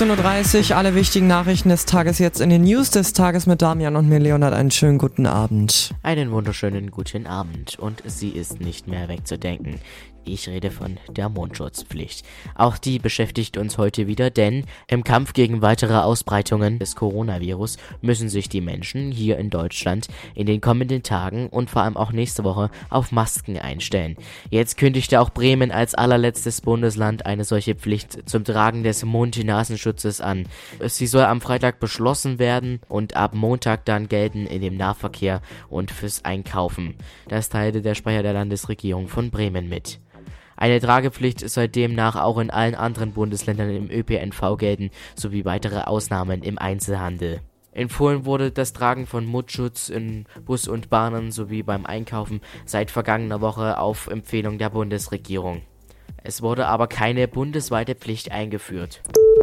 17.30 Uhr, alle wichtigen Nachrichten des Tages jetzt in den News des Tages mit Damian und mir, Leonard. Einen schönen guten Abend. Einen wunderschönen guten Abend und sie ist nicht mehr wegzudenken. Ich rede von der Mundschutzpflicht. Auch die beschäftigt uns heute wieder, denn im Kampf gegen weitere Ausbreitungen des Coronavirus müssen sich die Menschen hier in Deutschland in den kommenden Tagen und vor allem auch nächste Woche auf Masken einstellen. Jetzt kündigte auch Bremen als allerletztes Bundesland eine solche Pflicht zum Tragen des Mund-Nasenschutzes an. Sie soll am Freitag beschlossen werden und ab Montag dann gelten in dem Nahverkehr und fürs Einkaufen. Das teilte der Sprecher der Landesregierung von Bremen mit. Eine Tragepflicht soll demnach auch in allen anderen Bundesländern im ÖPNV gelten, sowie weitere Ausnahmen im Einzelhandel. Empfohlen wurde das Tragen von Mundschutz in Bus und Bahnen sowie beim Einkaufen seit vergangener Woche auf Empfehlung der Bundesregierung. Es wurde aber keine bundesweite Pflicht eingeführt.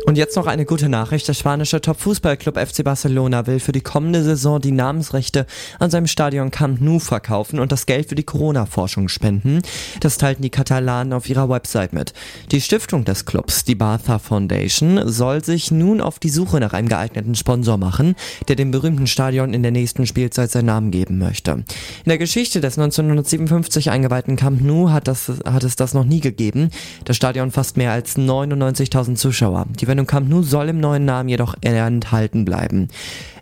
Und jetzt noch eine gute Nachricht. Der spanische Top-Fußballclub FC Barcelona will für die kommende Saison die Namensrechte an seinem Stadion Camp Nou verkaufen und das Geld für die Corona-Forschung spenden. Das teilten die Katalanen auf ihrer Website mit. Die Stiftung des Clubs, die Bartha Foundation, soll sich nun auf die Suche nach einem geeigneten Sponsor machen, der dem berühmten Stadion in der nächsten Spielzeit seinen Namen geben möchte. In der Geschichte des 1957 eingeweihten Camp Nou hat, das, hat es das noch nie gegeben. Das Stadion fasst mehr als 99.000 Zuschauer. Die Redewendung Camp Nou soll im neuen Namen jedoch enthalten bleiben.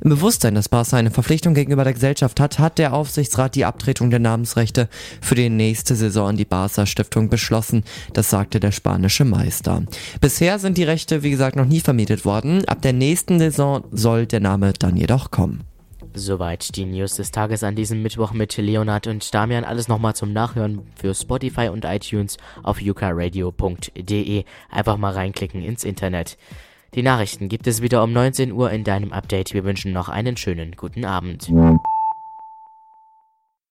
Im Bewusstsein, dass Barca eine Verpflichtung gegenüber der Gesellschaft hat, hat der Aufsichtsrat die Abtretung der Namensrechte für die nächste Saison an die Barca Stiftung beschlossen. Das sagte der spanische Meister. Bisher sind die Rechte, wie gesagt, noch nie vermietet worden. Ab der nächsten Saison soll der Name dann jedoch kommen. Soweit die News des Tages an diesem Mittwoch mit Leonard und Damian. Alles nochmal zum Nachhören für Spotify und iTunes auf yukaradio.de. Einfach mal reinklicken ins Internet. Die Nachrichten gibt es wieder um 19 Uhr in deinem Update. Wir wünschen noch einen schönen guten Abend.